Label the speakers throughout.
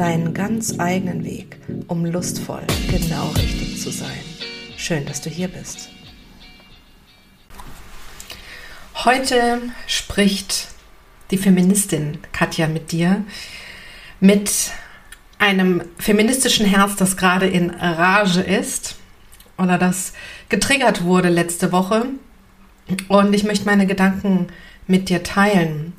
Speaker 1: deinen ganz eigenen Weg, um lustvoll genau richtig zu sein. Schön, dass du hier bist. Heute spricht die Feministin Katja mit dir mit einem feministischen Herz, das gerade in Rage ist oder das getriggert wurde letzte Woche. Und ich möchte meine Gedanken mit dir teilen.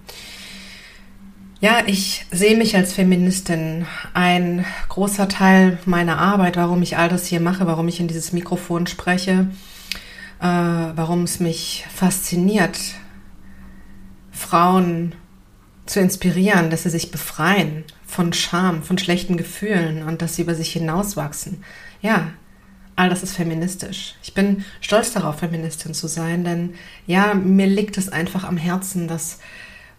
Speaker 1: Ja, ich sehe mich als Feministin. Ein großer Teil meiner Arbeit, warum ich all das hier mache, warum ich in dieses Mikrofon spreche, äh, warum es mich fasziniert, Frauen zu inspirieren, dass sie sich befreien von Scham, von schlechten Gefühlen und dass sie über sich hinauswachsen. Ja, all das ist feministisch. Ich bin stolz darauf, Feministin zu sein, denn ja, mir liegt es einfach am Herzen, dass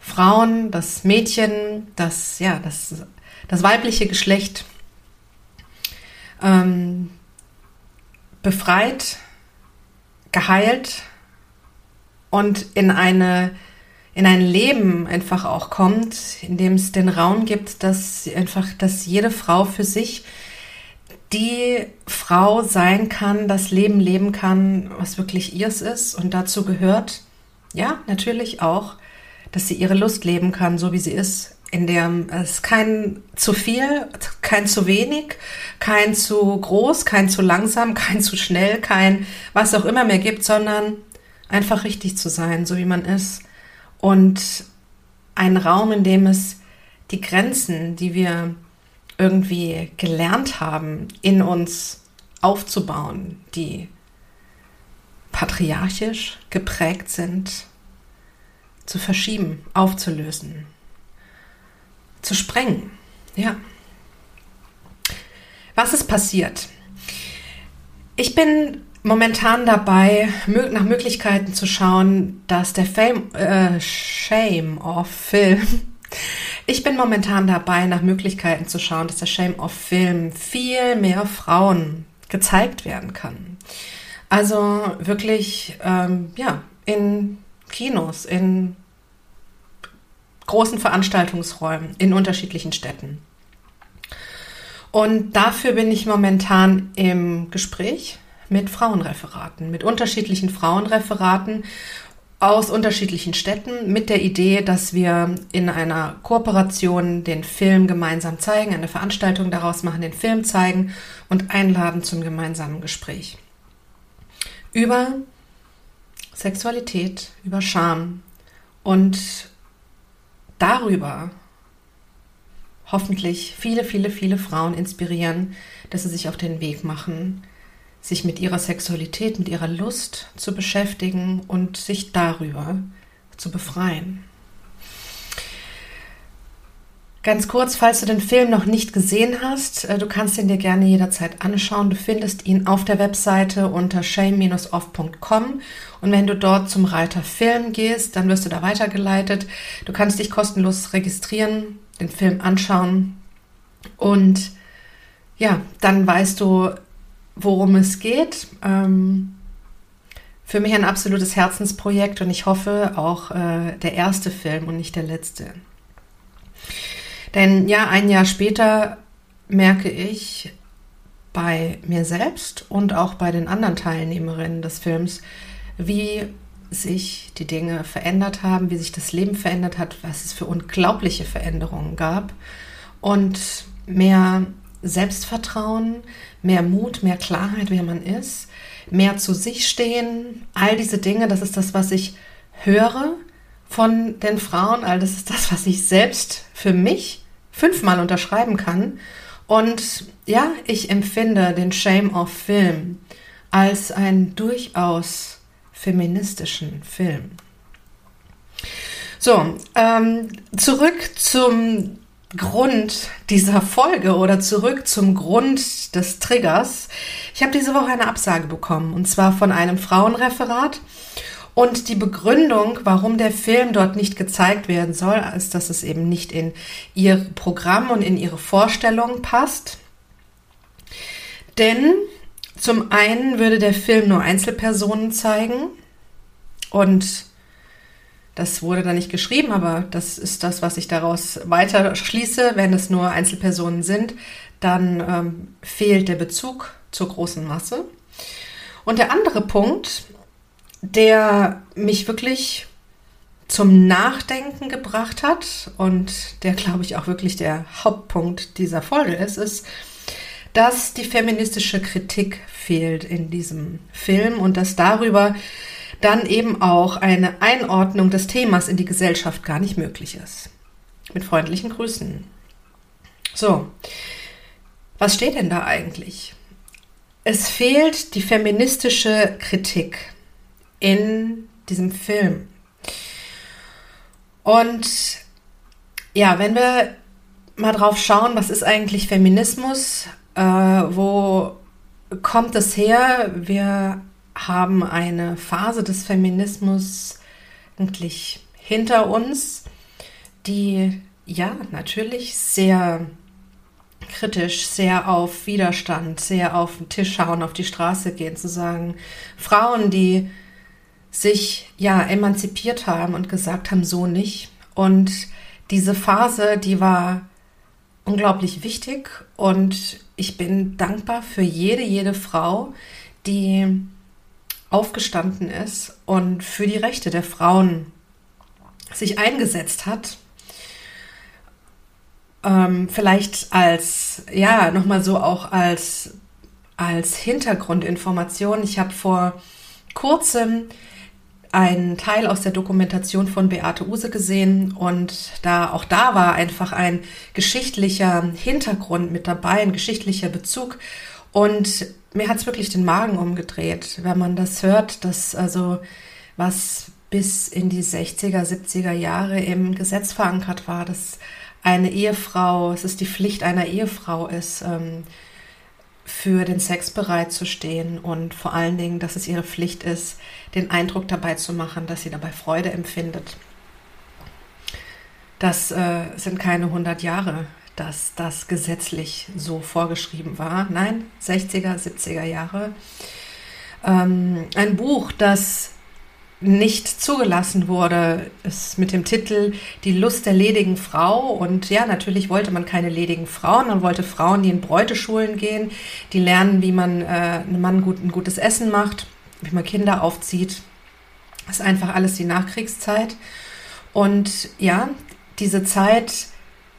Speaker 1: Frauen, das Mädchen, das, ja, das, das weibliche Geschlecht ähm, befreit, geheilt und in eine in ein Leben einfach auch kommt, in dem es den Raum gibt, dass einfach, dass jede Frau für sich die Frau sein kann, das Leben leben kann, was wirklich ihrs ist. Und dazu gehört, ja, natürlich auch dass sie ihre Lust leben kann, so wie sie ist, in der es kein zu viel, kein zu wenig, kein zu groß, kein zu langsam, kein zu schnell, kein was auch immer mehr gibt, sondern einfach richtig zu sein, so wie man ist. Und ein Raum, in dem es die Grenzen, die wir irgendwie gelernt haben, in uns aufzubauen, die patriarchisch geprägt sind, zu verschieben, aufzulösen, zu sprengen. Ja. Was ist passiert? Ich bin momentan dabei, nach Möglichkeiten zu schauen, dass der Fame, äh, Shame of Film, ich bin momentan dabei, nach Möglichkeiten zu schauen, dass der Shame of Film viel mehr Frauen gezeigt werden kann. Also wirklich, ähm, ja, in Kinos, in großen Veranstaltungsräumen in unterschiedlichen Städten. Und dafür bin ich momentan im Gespräch mit Frauenreferaten, mit unterschiedlichen Frauenreferaten aus unterschiedlichen Städten mit der Idee, dass wir in einer Kooperation den Film gemeinsam zeigen, eine Veranstaltung daraus machen, den Film zeigen und einladen zum gemeinsamen Gespräch. Über Sexualität, über Scham und darüber hoffentlich viele, viele, viele Frauen inspirieren, dass sie sich auf den Weg machen, sich mit ihrer Sexualität, mit ihrer Lust zu beschäftigen und sich darüber zu befreien. Ganz kurz, falls du den Film noch nicht gesehen hast, äh, du kannst ihn dir gerne jederzeit anschauen. Du findest ihn auf der Webseite unter shame-off.com und wenn du dort zum Reiter Film gehst, dann wirst du da weitergeleitet. Du kannst dich kostenlos registrieren, den Film anschauen und ja, dann weißt du, worum es geht. Ähm, für mich ein absolutes Herzensprojekt und ich hoffe auch äh, der erste Film und nicht der letzte. Denn ja, ein Jahr später merke ich bei mir selbst und auch bei den anderen Teilnehmerinnen des Films, wie sich die Dinge verändert haben, wie sich das Leben verändert hat, was es für unglaubliche Veränderungen gab. Und mehr Selbstvertrauen, mehr Mut, mehr Klarheit, wer man ist, mehr zu sich stehen, all diese Dinge, das ist das, was ich höre von den Frauen, all das ist das, was ich selbst für mich fünfmal unterschreiben kann. Und ja, ich empfinde den Shame of Film als einen durchaus feministischen Film. So, ähm, zurück zum Grund dieser Folge oder zurück zum Grund des Triggers. Ich habe diese Woche eine Absage bekommen und zwar von einem Frauenreferat. Und die Begründung, warum der Film dort nicht gezeigt werden soll, ist, dass es eben nicht in ihr Programm und in ihre Vorstellung passt. Denn zum einen würde der Film nur Einzelpersonen zeigen und das wurde da nicht geschrieben, aber das ist das, was ich daraus weiter schließe. Wenn es nur Einzelpersonen sind, dann ähm, fehlt der Bezug zur großen Masse. Und der andere Punkt, der mich wirklich zum Nachdenken gebracht hat und der, glaube ich, auch wirklich der Hauptpunkt dieser Folge ist, ist, dass die feministische Kritik fehlt in diesem Film und dass darüber dann eben auch eine Einordnung des Themas in die Gesellschaft gar nicht möglich ist. Mit freundlichen Grüßen. So, was steht denn da eigentlich? Es fehlt die feministische Kritik in diesem Film. Und ja, wenn wir mal drauf schauen, was ist eigentlich Feminismus? Äh, wo kommt es her? Wir haben eine Phase des Feminismus eigentlich hinter uns, die ja natürlich sehr kritisch, sehr auf Widerstand, sehr auf den Tisch schauen, auf die Straße gehen, zu sagen, Frauen, die sich ja emanzipiert haben und gesagt haben, so nicht. Und diese Phase, die war unglaublich wichtig und ich bin dankbar für jede, jede Frau, die aufgestanden ist und für die Rechte der Frauen sich eingesetzt hat. Ähm, vielleicht als, ja, nochmal so auch als, als Hintergrundinformation. Ich habe vor kurzem einen Teil aus der Dokumentation von Beate Use gesehen und da auch da war einfach ein geschichtlicher Hintergrund mit dabei, ein geschichtlicher Bezug. Und mir hat es wirklich den Magen umgedreht, wenn man das hört, dass also was bis in die 60er, 70er Jahre im Gesetz verankert war, dass eine Ehefrau, es ist die Pflicht einer Ehefrau ist, ähm, für den Sex bereit zu stehen und vor allen Dingen, dass es ihre Pflicht ist, den Eindruck dabei zu machen, dass sie dabei Freude empfindet. Das äh, sind keine 100 Jahre, dass das gesetzlich so vorgeschrieben war. Nein, 60er, 70er Jahre. Ähm, ein Buch, das nicht zugelassen wurde, ist mit dem Titel Die Lust der ledigen Frau. Und ja, natürlich wollte man keine ledigen Frauen. Man wollte Frauen, die in Bräuteschulen gehen, die lernen, wie man äh, einem Mann gut, ein gutes Essen macht, wie man Kinder aufzieht. Das ist einfach alles die Nachkriegszeit. Und ja, diese Zeit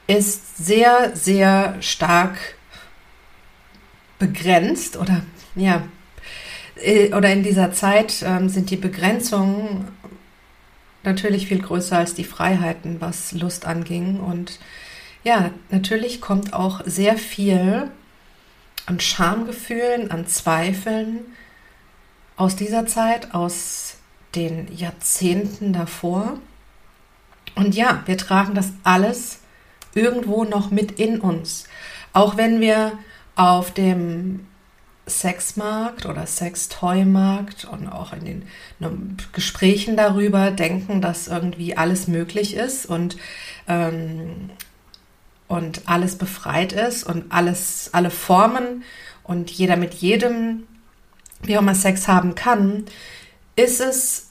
Speaker 1: ist sehr, sehr stark begrenzt oder ja, oder in dieser Zeit ähm, sind die Begrenzungen natürlich viel größer als die Freiheiten, was Lust anging. Und ja, natürlich kommt auch sehr viel an Schamgefühlen, an Zweifeln aus dieser Zeit, aus den Jahrzehnten davor. Und ja, wir tragen das alles irgendwo noch mit in uns. Auch wenn wir auf dem Sexmarkt oder Sextoy-Markt und auch in den ne, Gesprächen darüber denken, dass irgendwie alles möglich ist und, ähm, und alles befreit ist und alles, alle Formen und jeder mit jedem, wie auch immer Sex haben kann, ist es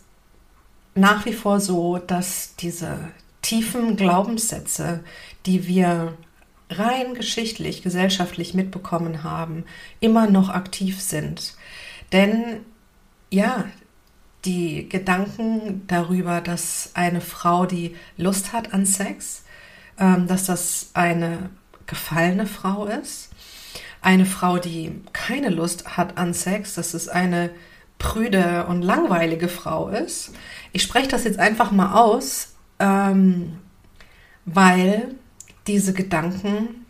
Speaker 1: nach wie vor so, dass diese tiefen Glaubenssätze, die wir rein geschichtlich, gesellschaftlich mitbekommen haben, immer noch aktiv sind. Denn ja, die Gedanken darüber, dass eine Frau, die Lust hat an Sex, ähm, dass das eine gefallene Frau ist, eine Frau, die keine Lust hat an Sex, dass es eine prüde und langweilige Frau ist. Ich spreche das jetzt einfach mal aus, ähm, weil diese Gedanken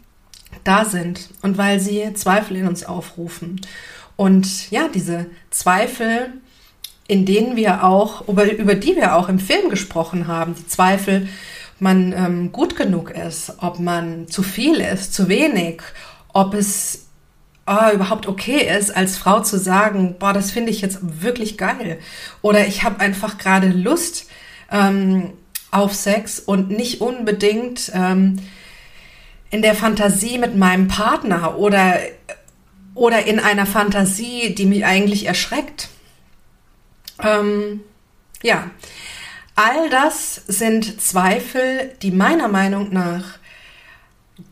Speaker 1: da sind und weil sie Zweifel in uns aufrufen. Und ja, diese Zweifel, in denen wir auch, über, über die wir auch im Film gesprochen haben, die Zweifel, man ähm, gut genug ist, ob man zu viel ist, zu wenig, ob es oh, überhaupt okay ist, als Frau zu sagen, boah, das finde ich jetzt wirklich geil. Oder ich habe einfach gerade Lust ähm, auf Sex und nicht unbedingt ähm, in der Fantasie mit meinem Partner oder, oder in einer Fantasie, die mich eigentlich erschreckt. Ähm, ja, all das sind Zweifel, die meiner Meinung nach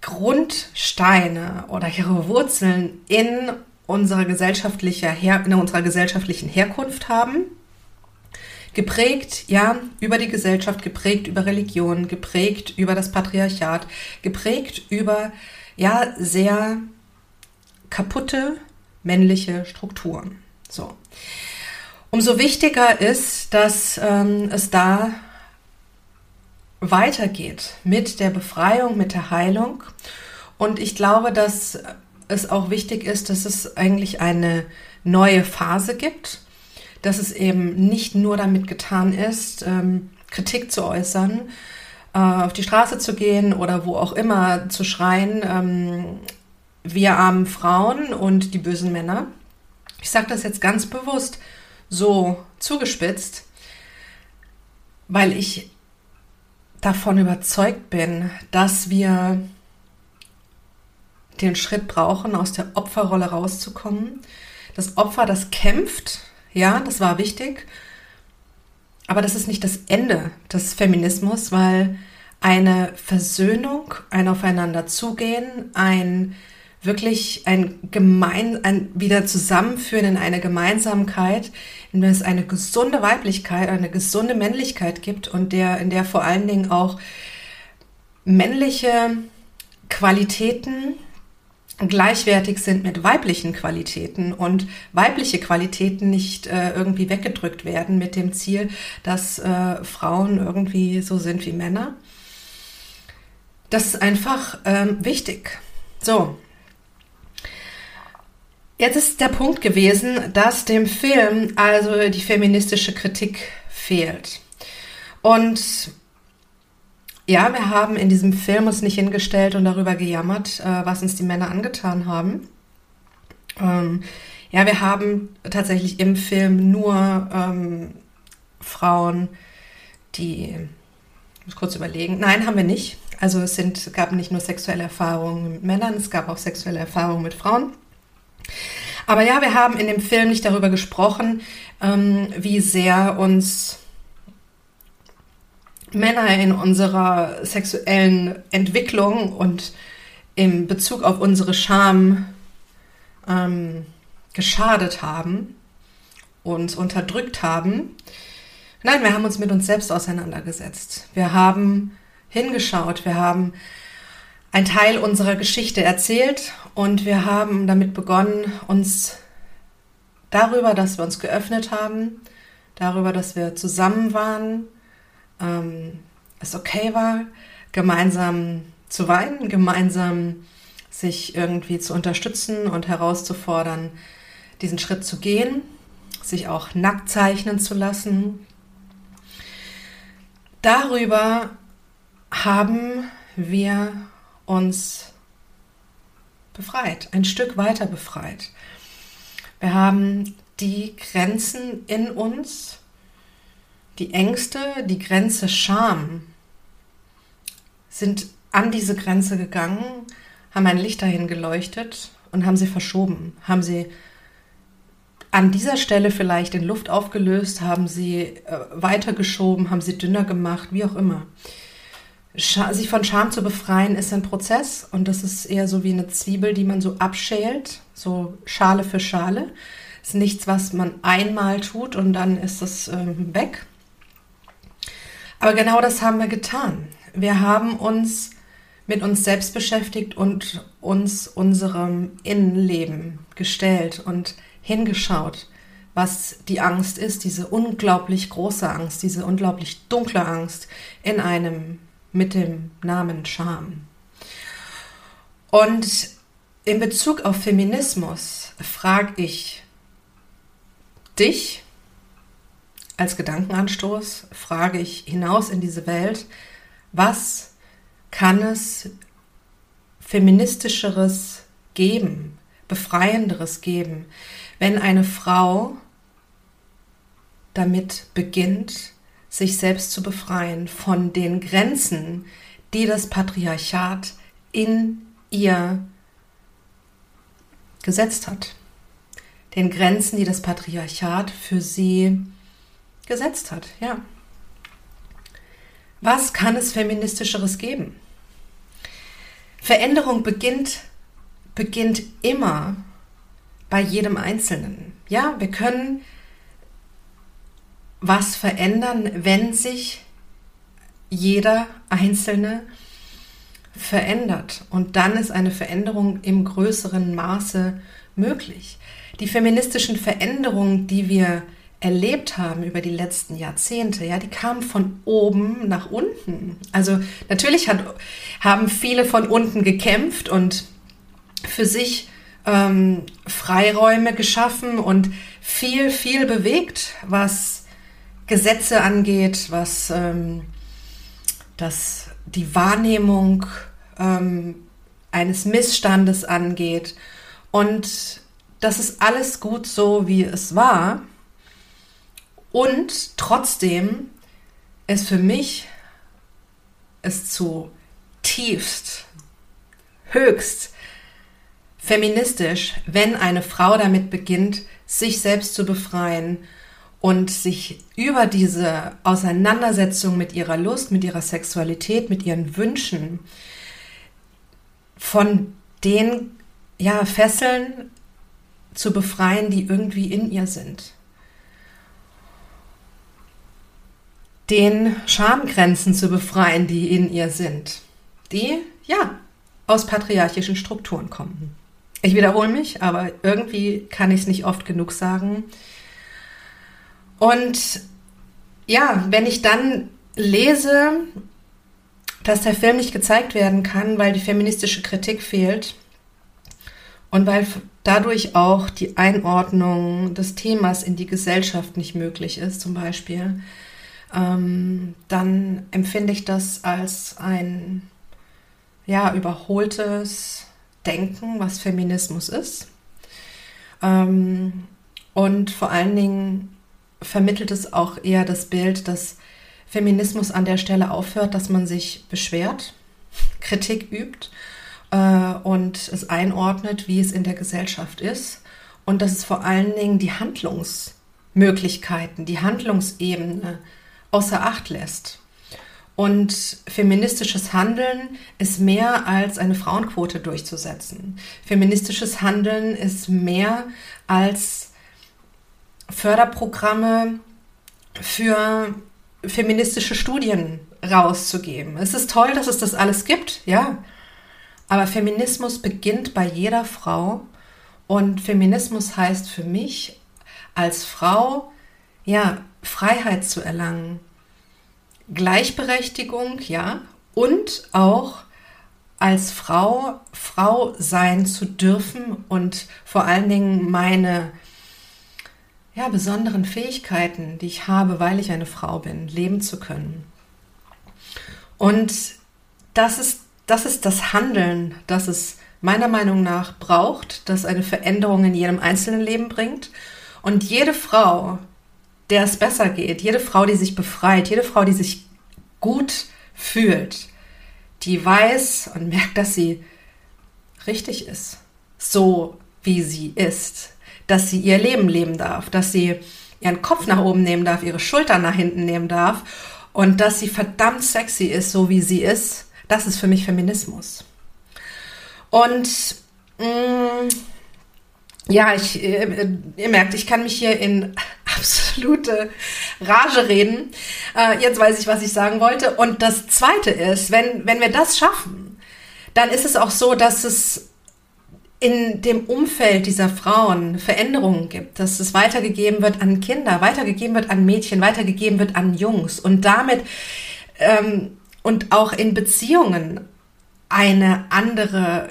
Speaker 1: Grundsteine oder ihre Wurzeln in unserer, gesellschaftlicher Her in unserer gesellschaftlichen Herkunft haben. Geprägt, ja, über die Gesellschaft, geprägt über Religion, geprägt über das Patriarchat, geprägt über, ja, sehr kaputte männliche Strukturen. So. Umso wichtiger ist, dass ähm, es da weitergeht mit der Befreiung, mit der Heilung. Und ich glaube, dass es auch wichtig ist, dass es eigentlich eine neue Phase gibt, dass es eben nicht nur damit getan ist, ähm, Kritik zu äußern, äh, auf die Straße zu gehen oder wo auch immer zu schreien, ähm, wir armen Frauen und die bösen Männer. Ich sage das jetzt ganz bewusst so zugespitzt, weil ich davon überzeugt bin, dass wir den Schritt brauchen, aus der Opferrolle rauszukommen. Das Opfer, das kämpft, ja, das war wichtig, aber das ist nicht das Ende des Feminismus, weil eine Versöhnung, ein Aufeinander zugehen, ein wirklich ein gemein, ein wieder zusammenführen in eine Gemeinsamkeit, in der es eine gesunde Weiblichkeit, eine gesunde Männlichkeit gibt und der, in der vor allen Dingen auch männliche Qualitäten gleichwertig sind mit weiblichen Qualitäten und weibliche Qualitäten nicht äh, irgendwie weggedrückt werden mit dem Ziel, dass äh, Frauen irgendwie so sind wie Männer. Das ist einfach ähm, wichtig. So, Jetzt ist der Punkt gewesen, dass dem Film also die feministische Kritik fehlt. Und ja, wir haben in diesem Film uns nicht hingestellt und darüber gejammert, äh, was uns die Männer angetan haben. Ähm, ja, wir haben tatsächlich im Film nur ähm, Frauen, die, ich muss kurz überlegen, nein, haben wir nicht. Also es sind, gab nicht nur sexuelle Erfahrungen mit Männern, es gab auch sexuelle Erfahrungen mit Frauen. Aber ja, wir haben in dem Film nicht darüber gesprochen, ähm, wie sehr uns Männer in unserer sexuellen Entwicklung und im Bezug auf unsere Scham ähm, geschadet haben, uns unterdrückt haben. Nein, wir haben uns mit uns selbst auseinandergesetzt. Wir haben hingeschaut, wir haben ein Teil unserer Geschichte erzählt und wir haben damit begonnen, uns darüber, dass wir uns geöffnet haben, darüber, dass wir zusammen waren, ähm, es okay war, gemeinsam zu weinen, gemeinsam sich irgendwie zu unterstützen und herauszufordern, diesen Schritt zu gehen, sich auch nackt zeichnen zu lassen. Darüber haben wir uns befreit, ein Stück weiter befreit. Wir haben die Grenzen in uns, die Ängste, die Grenze Scham, sind an diese Grenze gegangen, haben ein Licht dahin geleuchtet und haben sie verschoben, haben sie an dieser Stelle vielleicht in Luft aufgelöst, haben sie äh, weitergeschoben, haben sie dünner gemacht, wie auch immer sich von Scham zu befreien ist ein Prozess und das ist eher so wie eine Zwiebel, die man so abschält, so Schale für Schale. Ist nichts, was man einmal tut und dann ist es ähm, weg. Aber genau das haben wir getan. Wir haben uns mit uns selbst beschäftigt und uns unserem Innenleben gestellt und hingeschaut, was die Angst ist, diese unglaublich große Angst, diese unglaublich dunkle Angst in einem mit dem Namen Scham. Und in Bezug auf Feminismus frage ich dich als Gedankenanstoß, frage ich hinaus in diese Welt, Was kann es feministischeres geben, befreienderes geben, wenn eine Frau damit beginnt, sich selbst zu befreien von den Grenzen, die das Patriarchat in ihr gesetzt hat. Den Grenzen, die das Patriarchat für sie gesetzt hat, ja. Was kann es feministischeres geben? Veränderung beginnt, beginnt immer bei jedem Einzelnen. Ja, wir können was verändern, wenn sich jeder Einzelne verändert. Und dann ist eine Veränderung im größeren Maße möglich. Die feministischen Veränderungen, die wir erlebt haben über die letzten Jahrzehnte, ja, die kamen von oben nach unten. Also natürlich hat, haben viele von unten gekämpft und für sich ähm, Freiräume geschaffen und viel, viel bewegt, was Gesetze angeht, was ähm, das, die Wahrnehmung ähm, eines Missstandes angeht. Und das ist alles gut so, wie es war. Und trotzdem ist für mich es zu tiefst, höchst feministisch, wenn eine Frau damit beginnt, sich selbst zu befreien und sich über diese Auseinandersetzung mit ihrer Lust, mit ihrer Sexualität, mit ihren Wünschen von den ja, Fesseln zu befreien, die irgendwie in ihr sind. Den Schamgrenzen zu befreien, die in ihr sind, die ja aus patriarchischen Strukturen kommen. Ich wiederhole mich, aber irgendwie kann ich es nicht oft genug sagen. Und ja, wenn ich dann lese, dass der Film nicht gezeigt werden kann, weil die feministische Kritik fehlt und weil dadurch auch die Einordnung des Themas in die Gesellschaft nicht möglich ist, zum Beispiel, ähm, dann empfinde ich das als ein ja, überholtes Denken, was Feminismus ist. Ähm, und vor allen Dingen vermittelt es auch eher das Bild, dass Feminismus an der Stelle aufhört, dass man sich beschwert, Kritik übt äh, und es einordnet, wie es in der Gesellschaft ist. Und dass es vor allen Dingen die Handlungsmöglichkeiten, die Handlungsebene außer Acht lässt. Und feministisches Handeln ist mehr als eine Frauenquote durchzusetzen. Feministisches Handeln ist mehr als Förderprogramme für feministische Studien rauszugeben. Es ist toll, dass es das alles gibt, ja. Aber Feminismus beginnt bei jeder Frau und Feminismus heißt für mich als Frau, ja, Freiheit zu erlangen, Gleichberechtigung, ja, und auch als Frau Frau sein zu dürfen und vor allen Dingen meine ja, besonderen Fähigkeiten, die ich habe, weil ich eine Frau bin, leben zu können. Und das ist, das ist das Handeln, das es meiner Meinung nach braucht, das eine Veränderung in jedem einzelnen Leben bringt. Und jede Frau, der es besser geht, jede Frau, die sich befreit, jede Frau, die sich gut fühlt, die weiß und merkt, dass sie richtig ist, so wie sie ist, dass sie ihr Leben leben darf, dass sie ihren Kopf nach oben nehmen darf, ihre Schultern nach hinten nehmen darf. Und dass sie verdammt sexy ist, so wie sie ist. Das ist für mich Feminismus. Und mh, mm, ja, ich, äh, ihr merkt, ich kann mich hier in absolute Rage reden. Äh, jetzt weiß ich, was ich sagen wollte. Und das Zweite ist, wenn, wenn wir das schaffen, dann ist es auch so, dass es in dem Umfeld dieser Frauen Veränderungen gibt, dass es weitergegeben wird an Kinder, weitergegeben wird an Mädchen, weitergegeben wird an Jungs und damit ähm, und auch in Beziehungen eine andere,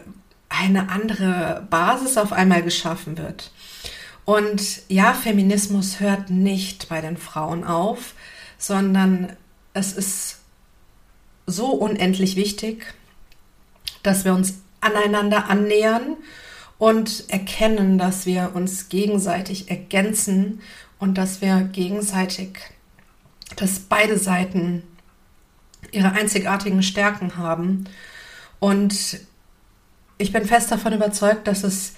Speaker 1: eine andere Basis auf einmal geschaffen wird. Und ja, Feminismus hört nicht bei den Frauen auf, sondern es ist so unendlich wichtig, dass wir uns aneinander annähern und erkennen, dass wir uns gegenseitig ergänzen und dass wir gegenseitig, dass beide Seiten ihre einzigartigen Stärken haben. Und ich bin fest davon überzeugt, dass es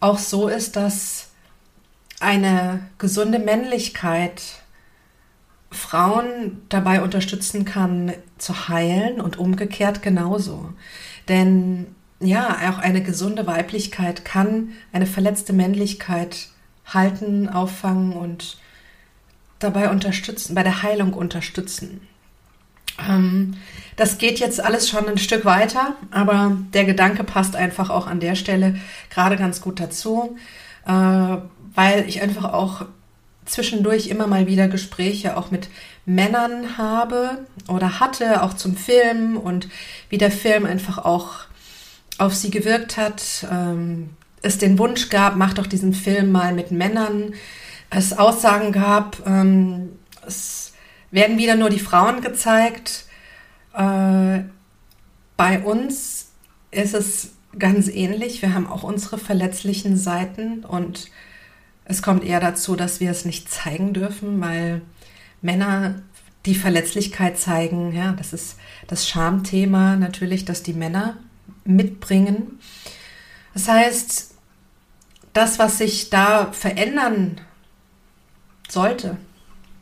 Speaker 1: auch so ist, dass eine gesunde Männlichkeit Frauen dabei unterstützen kann, zu heilen und umgekehrt genauso. Denn ja, auch eine gesunde Weiblichkeit kann eine verletzte Männlichkeit halten, auffangen und dabei unterstützen, bei der Heilung unterstützen. Ähm, das geht jetzt alles schon ein Stück weiter, aber der Gedanke passt einfach auch an der Stelle gerade ganz gut dazu, äh, weil ich einfach auch zwischendurch immer mal wieder Gespräche auch mit Männern habe oder hatte, auch zum Film und wie der Film einfach auch auf sie gewirkt hat. Ähm, es den Wunsch gab, mach doch diesen Film mal mit Männern. Es Aussagen gab, ähm, es werden wieder nur die Frauen gezeigt. Äh, bei uns ist es ganz ähnlich. Wir haben auch unsere verletzlichen Seiten und es kommt eher dazu, dass wir es nicht zeigen dürfen, weil Männer die Verletzlichkeit zeigen. Ja, das ist das Schamthema natürlich, dass die Männer mitbringen. Das heißt, das, was sich da verändern sollte,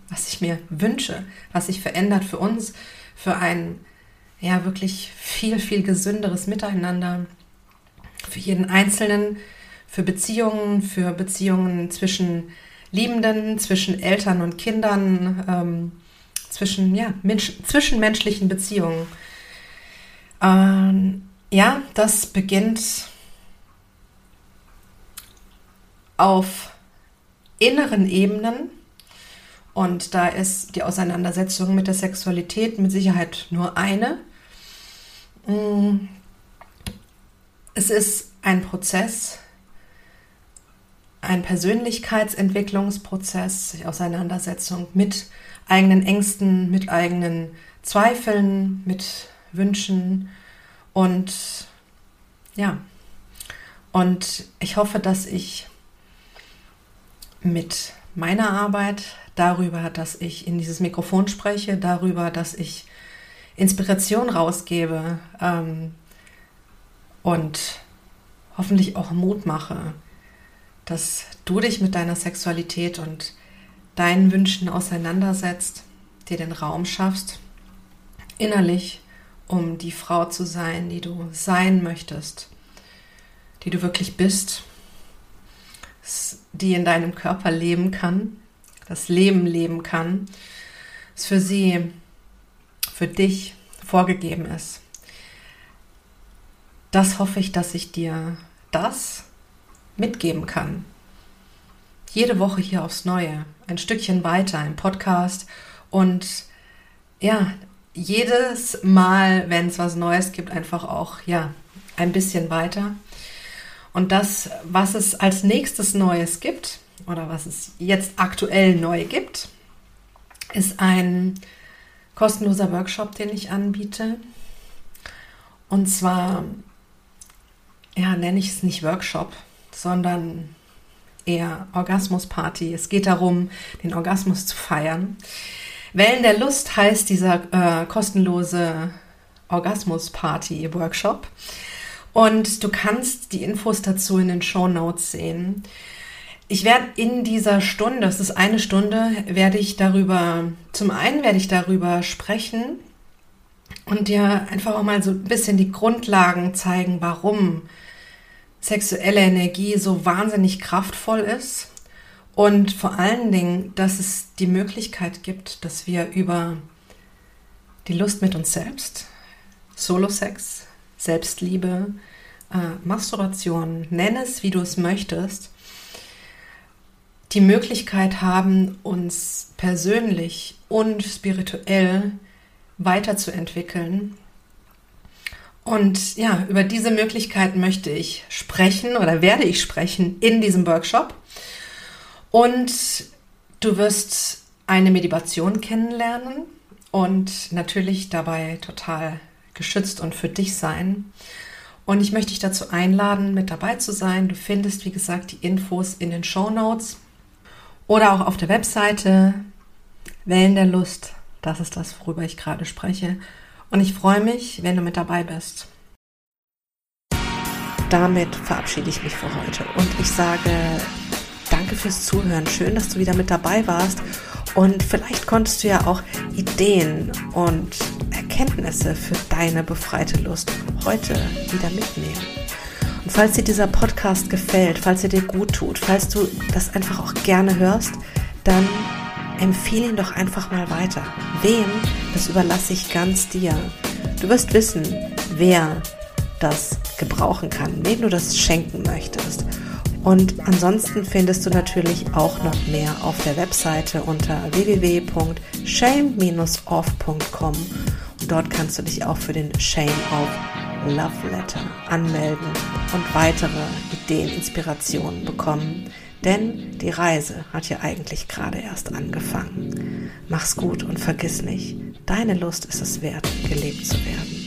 Speaker 1: was ich mir wünsche, was sich verändert für uns, für ein ja wirklich viel, viel gesünderes Miteinander, für jeden Einzelnen, für Beziehungen, für Beziehungen zwischen Liebenden, zwischen Eltern und Kindern, ähm, zwischen ja, Mensch, zwischenmenschlichen Beziehungen. Ähm, ja, das beginnt auf inneren Ebenen. Und da ist die Auseinandersetzung mit der Sexualität mit Sicherheit nur eine. Mm. Es ist ein Prozess, ein Persönlichkeitsentwicklungsprozess, die Auseinandersetzung mit eigenen Ängsten, mit eigenen Zweifeln, mit Wünschen und ja, und ich hoffe, dass ich mit meiner Arbeit darüber, dass ich in dieses Mikrofon spreche, darüber, dass ich Inspiration rausgebe ähm, und hoffentlich auch Mut mache, dass du dich mit deiner Sexualität und deinen Wünschen auseinandersetzt, dir den Raum schaffst, innerlich, um die Frau zu sein, die du sein möchtest, die du wirklich bist, die in deinem Körper leben kann, das Leben leben kann, es für sie, für dich vorgegeben ist. Das hoffe ich, dass ich dir das mitgeben kann. Jede Woche hier aufs Neue, ein Stückchen weiter im Podcast und ja, jedes Mal, wenn es was Neues gibt, einfach auch ja, ein bisschen weiter. Und das, was es als nächstes Neues gibt oder was es jetzt aktuell neu gibt, ist ein kostenloser Workshop, den ich anbiete. Und zwar, ja, nenne ich es nicht Workshop, sondern eher Orgasmusparty. Es geht darum, den Orgasmus zu feiern. Wellen der Lust heißt dieser äh, kostenlose Orgasmusparty-Workshop. Und du kannst die Infos dazu in den Show Notes sehen. Ich werde in dieser Stunde, das ist eine Stunde, werde ich darüber, zum einen werde ich darüber sprechen und dir einfach auch mal so ein bisschen die Grundlagen zeigen, warum sexuelle Energie so wahnsinnig kraftvoll ist und vor allen Dingen, dass es die Möglichkeit gibt, dass wir über die Lust mit uns selbst, Solo-Sex, Selbstliebe, äh, Masturbation, nenn es, wie du es möchtest, die Möglichkeit haben, uns persönlich und spirituell weiterzuentwickeln und ja, über diese Möglichkeit möchte ich sprechen oder werde ich sprechen in diesem Workshop. Und du wirst eine Meditation kennenlernen und natürlich dabei total geschützt und für dich sein. Und ich möchte dich dazu einladen, mit dabei zu sein. Du findest, wie gesagt, die Infos in den Show Notes oder auch auf der Webseite Wellen der Lust. Das ist das, worüber ich gerade spreche. Und ich freue mich, wenn du mit dabei bist. Damit verabschiede ich mich für heute und ich sage danke fürs Zuhören. Schön, dass du wieder mit dabei warst. Und vielleicht konntest du ja auch Ideen und Erkenntnisse für deine befreite Lust heute wieder mitnehmen. Und falls dir dieser Podcast gefällt, falls er dir gut tut, falls du das einfach auch gerne hörst, dann empfehle ihn doch einfach mal weiter. Wem, das überlasse ich ganz dir. Du wirst wissen, wer das gebrauchen kann, wem du das schenken möchtest. Und ansonsten findest du natürlich auch noch mehr auf der Webseite unter www.shame-off.com und dort kannst du dich auch für den Shame Off Love Letter anmelden und weitere Ideen, Inspirationen bekommen. Denn die Reise hat ja eigentlich gerade erst angefangen. Mach's gut und vergiss nicht, deine Lust ist es wert, gelebt zu werden.